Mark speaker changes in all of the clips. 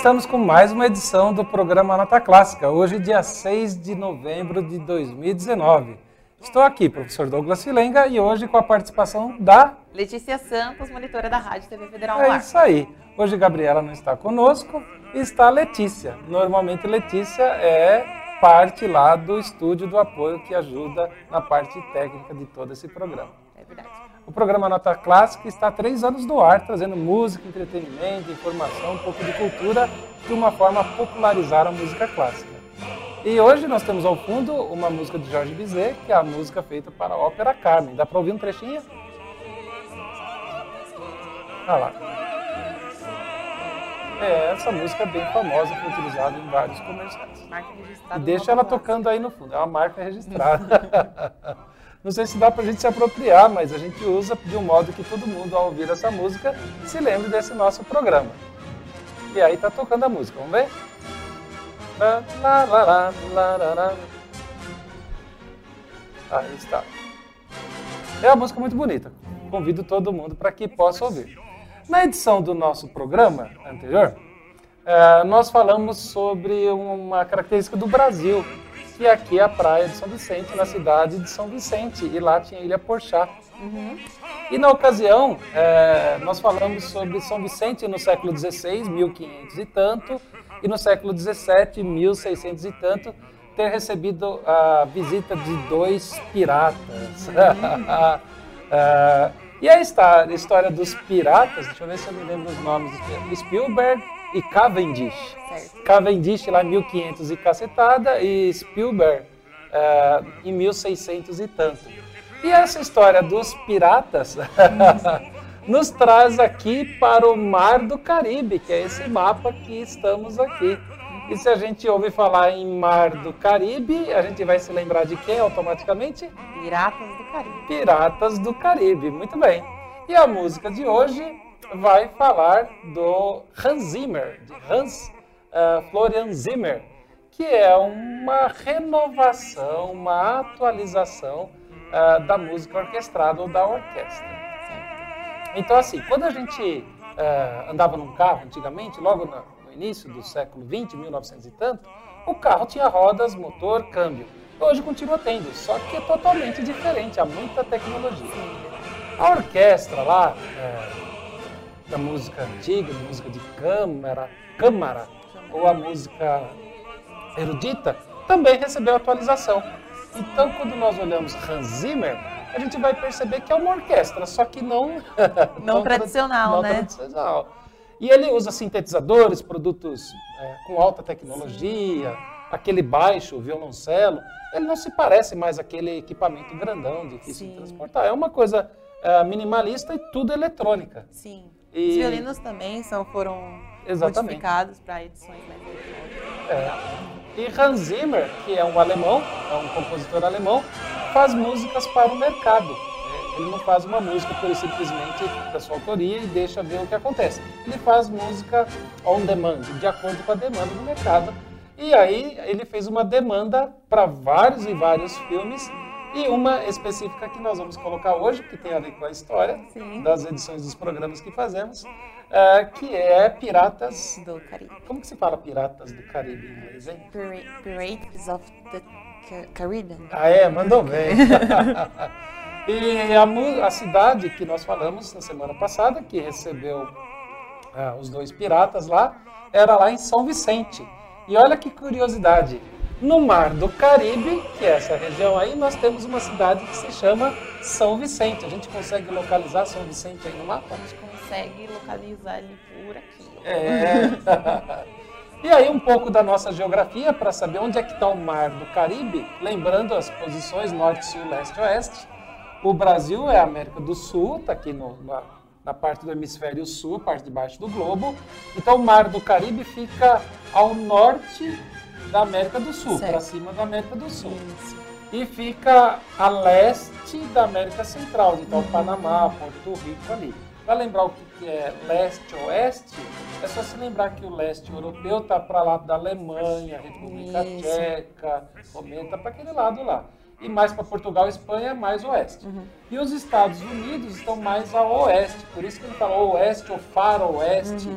Speaker 1: estamos com mais uma edição do programa Nota Clássica, hoje dia 6 de novembro de 2019. Estou aqui, professor Douglas Filenga, e hoje com a participação da...
Speaker 2: Letícia Santos, monitora da Rádio TV Federal
Speaker 1: É isso aí. Hoje Gabriela não está conosco, está Letícia. Normalmente Letícia é parte lá do estúdio do apoio que ajuda na parte técnica de todo esse programa. O programa Nota Clássica está há três anos no ar, trazendo música, entretenimento, informação, um pouco de cultura, de uma forma a popularizar a música clássica. E hoje nós temos ao fundo uma música de Jorge Bizet, que é a música feita para a ópera Carmen. Dá para ouvir um trechinho? Olha lá. É, essa música é bem famosa, foi utilizada em vários comerciais.
Speaker 2: Marca registrada.
Speaker 1: E deixa ela tocando aí no fundo, é uma marca registrada. Não sei se dá pra gente se apropriar, mas a gente usa de um modo que todo mundo, ao ouvir essa música, se lembre desse nosso programa. E aí tá tocando a música, vamos ver? Aí está. É uma música muito bonita. Convido todo mundo para que possa ouvir. Na edição do nosso programa anterior, eh, nós falamos sobre uma característica do Brasil, que aqui é a praia de São Vicente, na cidade de São Vicente, e lá tinha a Ilha Porchá. E na ocasião, eh, nós falamos sobre São Vicente no século XVI, 1500 e tanto, e no século XVII, 1600 e tanto, ter recebido a visita de dois piratas. Ah, e aí está a história dos piratas, deixa eu ver se eu me lembro os nomes, Spielberg e Cavendish.
Speaker 2: Certo.
Speaker 1: Cavendish lá em 1500 e cacetada e Spielberg eh, em 1600 e tanto. E essa história dos piratas nos traz aqui para o Mar do Caribe, que é esse mapa que estamos aqui. E se a gente ouve falar em Mar do Caribe, a gente vai se lembrar de quem automaticamente?
Speaker 2: Piratas do Caribe.
Speaker 1: Piratas do Caribe. Muito bem. E a música de hoje vai falar do Hans Zimmer, de Hans eh, Florian Zimmer, que é uma renovação, uma atualização ah, da música orquestrada ou da orquestra. Então, assim, quando a gente eh, andava num carro antigamente, logo na- no início do século 20, 1900 e tanto, o carro tinha rodas, motor, câmbio. Hoje continua tendo, só que é totalmente diferente, há muita tecnologia. A orquestra lá, eh, da música antiga, da música de câmara, câmara, ou a música erudita, também recebeu atualização. Então, quando nós olhamos Hans Zimmer, a gente vai perceber que é uma orquestra, só que não...
Speaker 2: Não tradicional,
Speaker 1: não
Speaker 2: né?
Speaker 1: tradicional. E ele usa sintetizadores, produtos é, com alta tecnologia, aquele baixo, violoncelo. Ele não se parece mais aquele equipamento grandão, difícil de
Speaker 2: Sim.
Speaker 1: transportar. É uma coisa é, minimalista e tudo eletrônica.
Speaker 2: Sim.
Speaker 1: E-
Speaker 2: Os violinos também são, foram
Speaker 1: Exatamente.
Speaker 2: modificados para edições mais eletrônicas.
Speaker 1: É. E Hans Zimmer, que é um alemão, é um compositor alemão, faz músicas para o mercado. Ele não faz uma música e simplesmente da sua autoria e deixa ver o que acontece. Ele faz música on demand, de acordo com a demanda do mercado. E aí ele fez uma demanda para vários e vários filmes e uma específica que nós vamos colocar hoje, que tem a ver com a história
Speaker 2: Sim.
Speaker 1: das edições dos programas que fazemos, é, que é Piratas
Speaker 2: Do Caribe.
Speaker 1: como que se fala piratas do Caribe em inglês, hein?
Speaker 2: Pira- Pirates of the Ca- Caribbean.
Speaker 1: Ah, é? Mandou bem. e a, a cidade que nós falamos na semana passada, que recebeu ah, os dois piratas lá, era lá em São Vicente. E olha que curiosidade. No Mar do Caribe, que é essa região aí, nós temos uma cidade que se chama São Vicente. A gente consegue localizar São Vicente aí no mapa?
Speaker 2: A gente consegue localizar ele por aqui.
Speaker 1: É. e aí um pouco da nossa geografia para saber onde é que está o Mar do Caribe, lembrando as posições norte, sul, leste e oeste. O Brasil é a América do Sul, está aqui no- na, na parte do hemisfério sul, parte de baixo do globo. Então o Mar do Caribe fica ao norte da América do Sul, para cima da América do Sul.
Speaker 2: Isso.
Speaker 1: E fica a leste da América Central, então Panamá, Porto Rico ali. Para lembrar o que é leste-oeste, é só se lembrar que o leste europeu está para lá da Alemanha, República
Speaker 2: Isso.
Speaker 1: Tcheca, está para aquele lado lá. E mais para Portugal e Espanha, mais oeste. E os Estados Unidos estão mais a oeste, por isso que ele fala oeste ou faroeste,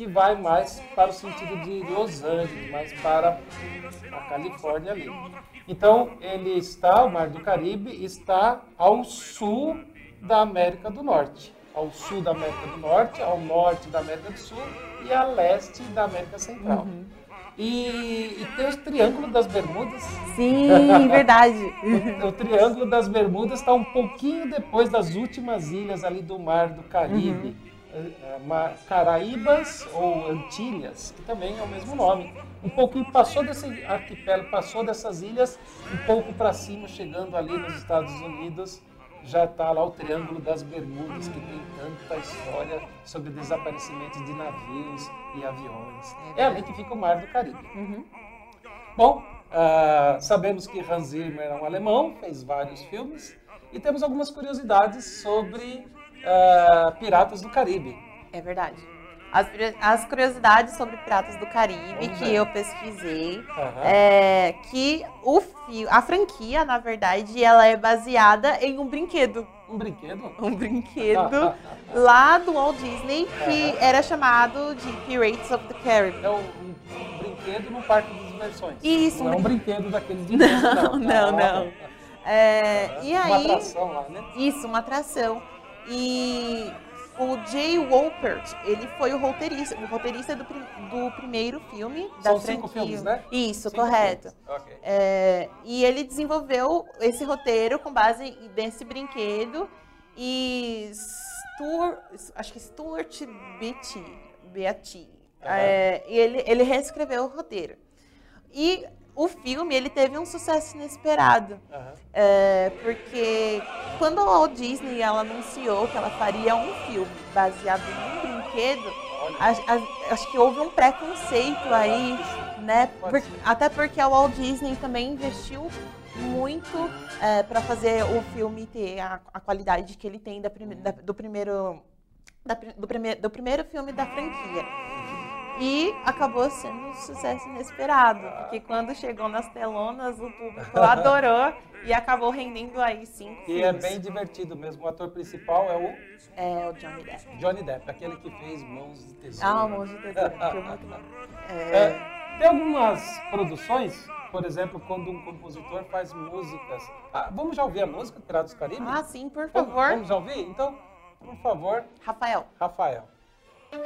Speaker 1: que vai mais para o sentido de Los Angeles, mais para a Califórnia ali. Então, ele está, o Mar do Caribe está ao sul da América do Norte. Ao sul da América do Norte, ao norte da América do Sul e a leste da América Central. E, e tem o Triângulo das Bermudas.
Speaker 2: Sim, verdade.
Speaker 1: O, o Triângulo das Bermudas está um pouquinho depois das últimas ilhas ali do Mar do Caribe. Ma- Caraíbas ou Antilhas, que também é o mesmo nome. Um pouquinho passou desse arquipélago, passou dessas ilhas, um pouco para cima, chegando ali nos Estados Unidos, já está lá o Triângulo das Bermudas, que tem tanta história sobre desaparecimento de navios e aviões. É ali que fica o Mar do Caribe. Bom, ah, sabemos que Hans Zimmer é um alemão, fez vários filmes, e temos algumas curiosidades sobre ah, Piratas do Caribe.
Speaker 2: É verdade. As, as curiosidades sobre Piratas do Caribe
Speaker 1: Vamos
Speaker 2: que
Speaker 1: ver.
Speaker 2: eu pesquisei
Speaker 1: Aham.
Speaker 2: é que o a franquia, na verdade, ela é baseada em um brinquedo.
Speaker 1: Um brinquedo?
Speaker 2: Um brinquedo lá do Walt Disney que
Speaker 1: Aham.
Speaker 2: era chamado de Pirates of the Caribbean.
Speaker 1: É um, um- um brinquedo no parque de diversões.
Speaker 2: Isso,
Speaker 1: Não é
Speaker 2: um
Speaker 1: um brinquedo daqueles de não,
Speaker 2: Não, não, não. É, e
Speaker 1: Uma
Speaker 2: aí,
Speaker 1: atração lá, né?
Speaker 2: Isso, uma atração. E o Jay Wolpert, ele foi o roteirista, o roteirista do, do primeiro filme da
Speaker 1: São
Speaker 2: franquia.
Speaker 1: cinco filmes, né?
Speaker 2: Isso,
Speaker 1: Cinco
Speaker 2: correto.
Speaker 1: filmes. Ok.
Speaker 2: É, e ele desenvolveu esse roteiro com base nesse brinquedo e Stuart, acho que Stuart Beatty, Beatty,
Speaker 1: Aham.
Speaker 2: é, e ele, ele reescreveu o roteiro. E o filme ele teve um sucesso inesperado.
Speaker 1: Aham.
Speaker 2: É, porque quando a Walt Disney ela anunciou que ela faria um filme baseado num brinquedo, a- a- acho que houve um preconceito aí, né? Por- até porque a Walt Disney também investiu muito para fazer o filme ter a, a qualidade que ele tem da prime- da- do primeiro da do, prime- do primeiro filme da franquia. E acabou sendo um sucesso inesperado, porque quando chegou nas telonas, o público adorou e acabou rendendo aí cinco
Speaker 1: E é
Speaker 2: filmes.
Speaker 1: bem divertido mesmo. O ator principal é o
Speaker 2: É o Johnny Depp.
Speaker 1: Johnny Depp, aquele que fez Mãos de Tesouro.
Speaker 2: Ah, Monge de Tesouro, que é muito. É,
Speaker 1: É, tem algumas produções, por exemplo, quando um compositor faz músicas. Ah, vamos já ouvir a música Piratas do Caribe?
Speaker 2: Ah, sim, por
Speaker 1: Vamos-
Speaker 2: favor.
Speaker 1: Vamos já ouvir? Então, por favor,
Speaker 2: Rafael.
Speaker 1: Rafael. Vai.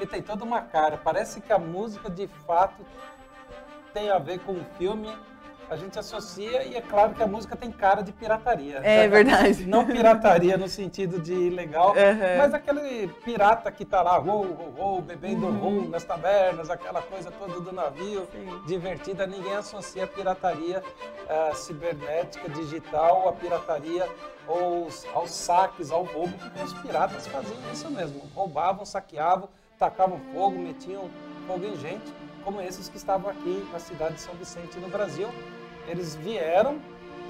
Speaker 1: E tem toda uma cara. Parece que a música de fato tem a ver com o filme. A gente associa e é claro que a música tem cara de pirataria.
Speaker 2: É verdade.
Speaker 1: Não pirataria no sentido de ilegal,
Speaker 2: Uhum.
Speaker 1: mas aquele pirata que tá lá, rou, rou, rou, bebendo
Speaker 2: Uhum.
Speaker 1: rum nas tabernas, aquela coisa toda do navio,
Speaker 2: Sim.
Speaker 1: divertida. Ninguém associa a pirataria ah, cibernética, digital, a pirataria ou os- aos saques, ao roubo, porque os piratas faziam isso mesmo. Roubavam, saqueavam, tacavam fogo, metiam fogo em gente, como esses que estavam aqui na cidade de São Vicente, no Brasil. Eles vieram,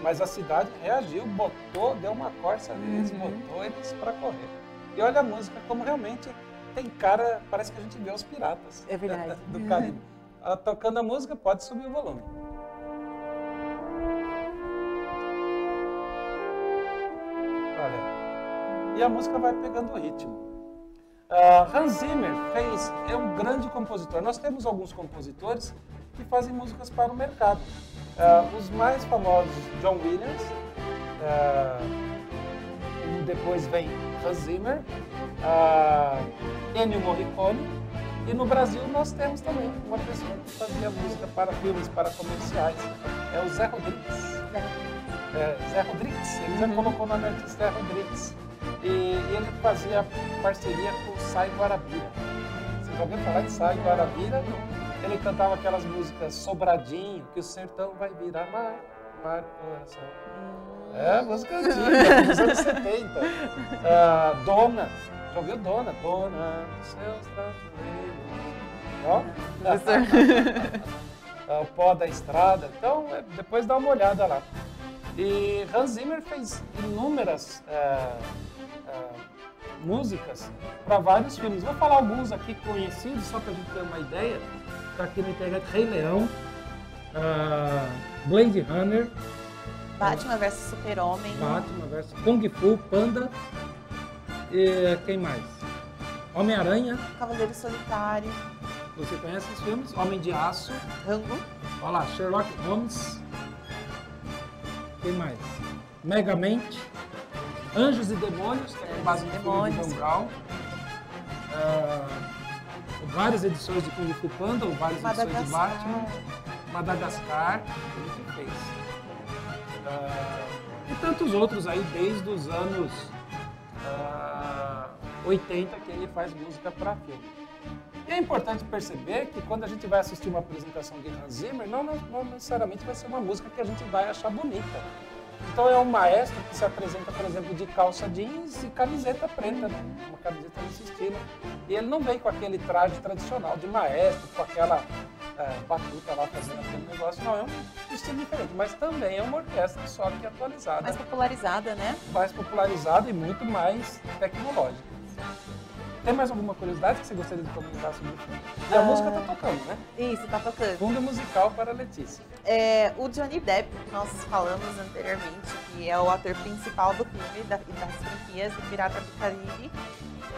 Speaker 1: mas a cidade reagiu, botou, deu uma corça neles,
Speaker 2: Uhum.
Speaker 1: botou eles para correr. E olha a música, como realmente tem cara, parece que a gente vê os piratas
Speaker 2: É verdade.
Speaker 1: do Caribe. Ah, Tocando a música, pode subir o volume. Olha, e a música vai pegando o ritmo. Ah, Hans Zimmer fez, é um grande compositor. Nós temos alguns compositores que fazem músicas para o mercado. Ah, os mais famosos, John Williams, ah, e depois vem Hans Zimmer, ah, Ennio Morricone, e no Brasil nós temos também uma pessoa que fazia música para filmes, para comerciais, é o Zé Rodrigues. É, Zé Rodrigues, ele já colocou o nome artista Zé Rodrigues. E ele fazia parceria com o Sai Guarabira. Você já ouviu falar de Sai Guarabira? Ele cantava aquelas músicas Sobradinho, que o sertão vai virar mar, mar coração. É, música antiga, dos anos 70. Ah, Dona, já ouviu Dona? Dona, dos seus tatueiros. Ó. Ah, o pó da estrada. Então, é, depois dá uma olhada lá. E Hans Zimmer fez inúmeras ah, ah, músicas para vários filmes. Vou falar alguns aqui conhecidos, só para a gente ter uma ideia. Está aqui na internet Rei Leão, ah, Blade Runner,
Speaker 2: Batman vs Super-Homem.
Speaker 1: Batman vs Kung Fu Panda. E quem mais? Homem-Aranha.
Speaker 2: Cavaleiro Solitário.
Speaker 1: Você conhece esses filmes? Homem de Aço.
Speaker 2: Rango.
Speaker 1: Olha lá, Sherlock Holmes. Quem mais? Megamente. Anjos e Demônios, que é com base no filme de. Dan Brown. Ah, várias edições de Kung Fu Panda, ou várias edições de Batman.
Speaker 2: Madagascar.
Speaker 1: Ele que fez. Ah, e tantos outros aí, desde os anos ah, 80, que ele faz música para filme. E é importante perceber que quando a gente vai assistir uma apresentação de Hans Zimmer, não, não, não necessariamente vai ser uma música que a gente vai achar bonita. Então é um maestro que se apresenta, por exemplo, de calça jeans e camiseta preta, né? uma camiseta nesse estilo. E ele não vem com aquele traje tradicional de maestro, com aquela é, batuta lá fazendo aquele negócio. Não, é um estilo diferente, mas também é uma orquestra só que atualizada,
Speaker 2: Mais popularizada, né?
Speaker 1: mais popularizada e muito mais tecnológica. Tem mais alguma curiosidade que você gostaria de comentar sobre o filme? E a
Speaker 2: Ah.
Speaker 1: música tá tocando, né?
Speaker 2: Isso, tá tocando.
Speaker 1: Fundo musical para Letícia.
Speaker 2: É, o Johnny Depp, que nós falamos anteriormente, que é o ator principal do filme da- das franquias do Pirata do Caribe,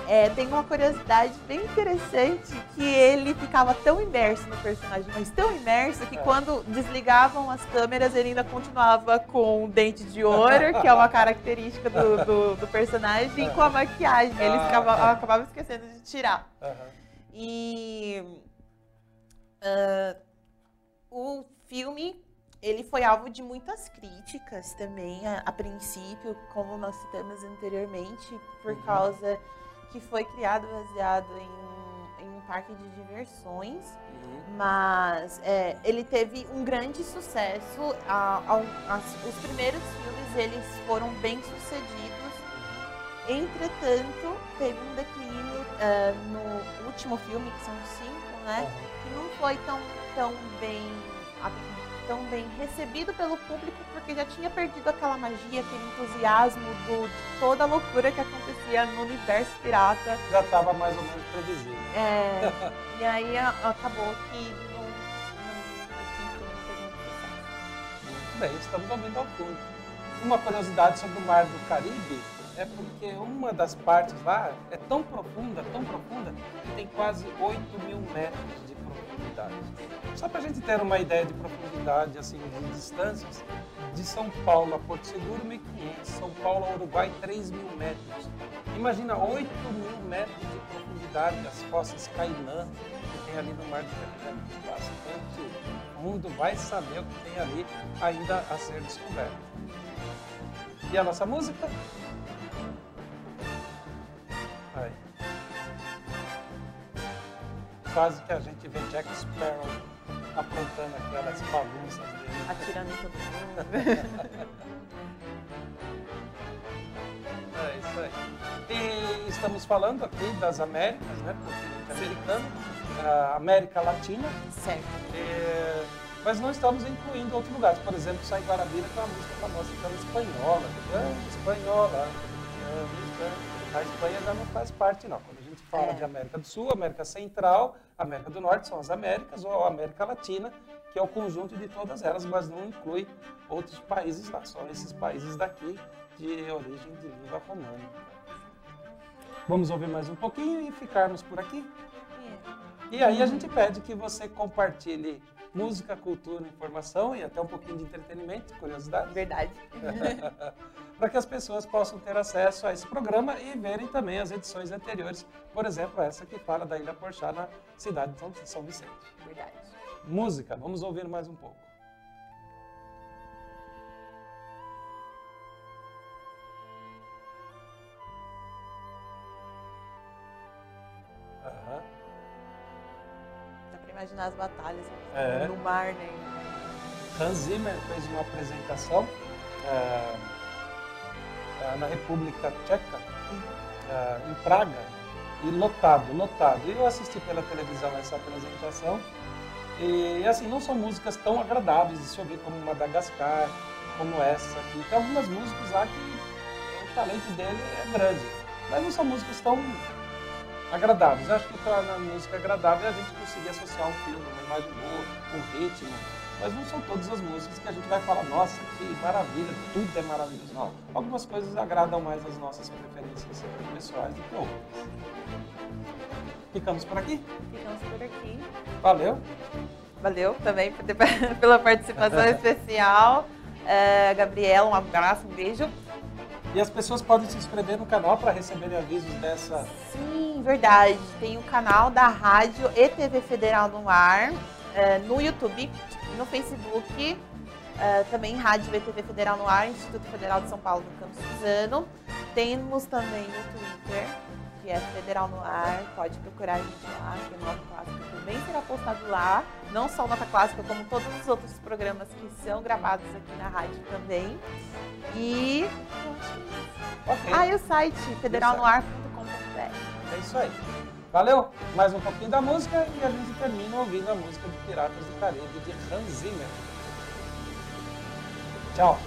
Speaker 2: é, tem uma curiosidade bem interessante que ele ficava tão imerso no personagem, mas tão imerso que
Speaker 1: É.
Speaker 2: quando desligavam as câmeras ele ainda continuava com o dente de ouro, que é uma característica do, do- do personagem, e com a maquiagem. Ele
Speaker 1: Ah,
Speaker 2: ficava,
Speaker 1: tá.
Speaker 2: acabava esquecendo de tirar.
Speaker 1: Aham.
Speaker 2: E ah, o filme ele foi alvo de muitas críticas também a, a princípio, como nós citamos anteriormente, por
Speaker 1: Uhum.
Speaker 2: causa que foi criado baseado em, em um parque de diversões,
Speaker 1: Uhum.
Speaker 2: mas é, ele teve um grande sucesso. A- as- os primeiros filmes eles foram bem sucedidos. Entretanto, teve um declínio ah, no último filme, que são cinco, né? Que não foi tão, tão bem tão bem recebido pelo público, porque já tinha perdido aquela magia, aquele entusiasmo do, de toda a loucura que acontecia no universo pirata.
Speaker 1: Já estava mais ou menos previsível.
Speaker 2: É, e aí a- acabou que não, não, não. Muito
Speaker 1: bem, estamos ouvindo ao fundo. Uma curiosidade sobre o Mar do Caribe é porque uma das partes lá é tão profunda, tão profunda, que tem quase 8 mil metros de profundidade. Só para a gente ter uma ideia de profundidade, assim, de distâncias, de São Paulo a Porto Seguro, 1.500, São Paulo a Uruguai, 3 mil metros. Imagina 8 mil metros de profundidade, as fossas Cainã, que tem ali no Mar do Caribe, bastante fundo, vai saber o que tem ali ainda a ser descoberto. E a nossa música? Aí. Quase que a gente vê Jack Sparrow aprontando aquelas bagunças dele.
Speaker 2: Atirando em todo mundo.
Speaker 1: É isso aí. E estamos falando aqui das Américas, né? Continente americano, a América Latina,
Speaker 2: certo.
Speaker 1: É, mas não estamos incluindo outros lugares. Por exemplo, Sai Guarabira, que é uma música famosa que é espanhola. É, espanhola. É, A Espanha já não faz parte, não. Quando a gente fala
Speaker 2: É.
Speaker 1: de América do Sul, América Central, América do Norte são as Américas, ou a América Latina, que é o conjunto de todas elas, mas não inclui outros países lá. Só esses países daqui de origem de língua romana. Vamos ouvir mais um pouquinho e ficarmos por aqui? E aí a gente pede que você compartilhe música, cultura, informação e até um pouquinho de entretenimento, curiosidade,
Speaker 2: Verdade.
Speaker 1: para que as pessoas possam ter acesso a esse programa e verem também as edições anteriores, por exemplo, essa que fala da Ilha Porchá na cidade de São- Vicente.
Speaker 2: Verdade.
Speaker 1: Música, vamos ouvir mais um pouco. Aham.
Speaker 2: Dá pra imaginar as batalhas
Speaker 1: É.
Speaker 2: no mar, né?
Speaker 1: Hans Zimmer fez uma apresentação eh, eh, na República Tcheca, eh, em Praga, e lotado, lotado. E eu assisti pela televisão essa apresentação. E assim, não são músicas tão agradáveis de se ouvir como Madagascar, como essa aqui. Tem algumas músicas lá que o talento dele é grande, mas não são músicas tão agradáveis. Eu acho que para a música agradável é a gente conseguir associar um filme, uma imagem boa, um ritmo, Mas não são todas as músicas que a gente vai falar, nossa, que maravilha, tudo é maravilhoso. Não. Algumas coisas agradam mais as nossas preferências pessoais do que outras. Ficamos por aqui?
Speaker 2: Ficamos por aqui.
Speaker 1: Valeu.
Speaker 2: Valeu também pela participação especial. Uh, Gabriela, um abraço, um beijo.
Speaker 1: E as pessoas podem se inscrever no canal para receberem avisos dessa.
Speaker 2: Sim, verdade. Tem o canal da rádio ETV Federal no ar, uh, no YouTube, no Facebook, uh, também Rádio ETV Federal no ar, Instituto Federal de São Paulo no Campus Suzano. Temos também no Twitter, que é Federal no Ar, pode procurar a gente lá, que é Nota Clássica também será postado lá, não só Nota Clássica, como todos os outros programas que são gravados aqui na rádio também. E é. Okay. Ah, e o site federalnoar.com.br.
Speaker 1: É isso aí. Valeu! Mais um pouquinho da música e a gente termina ouvindo a música de Piratas do Caribe de Hans Zimmer. Tchau!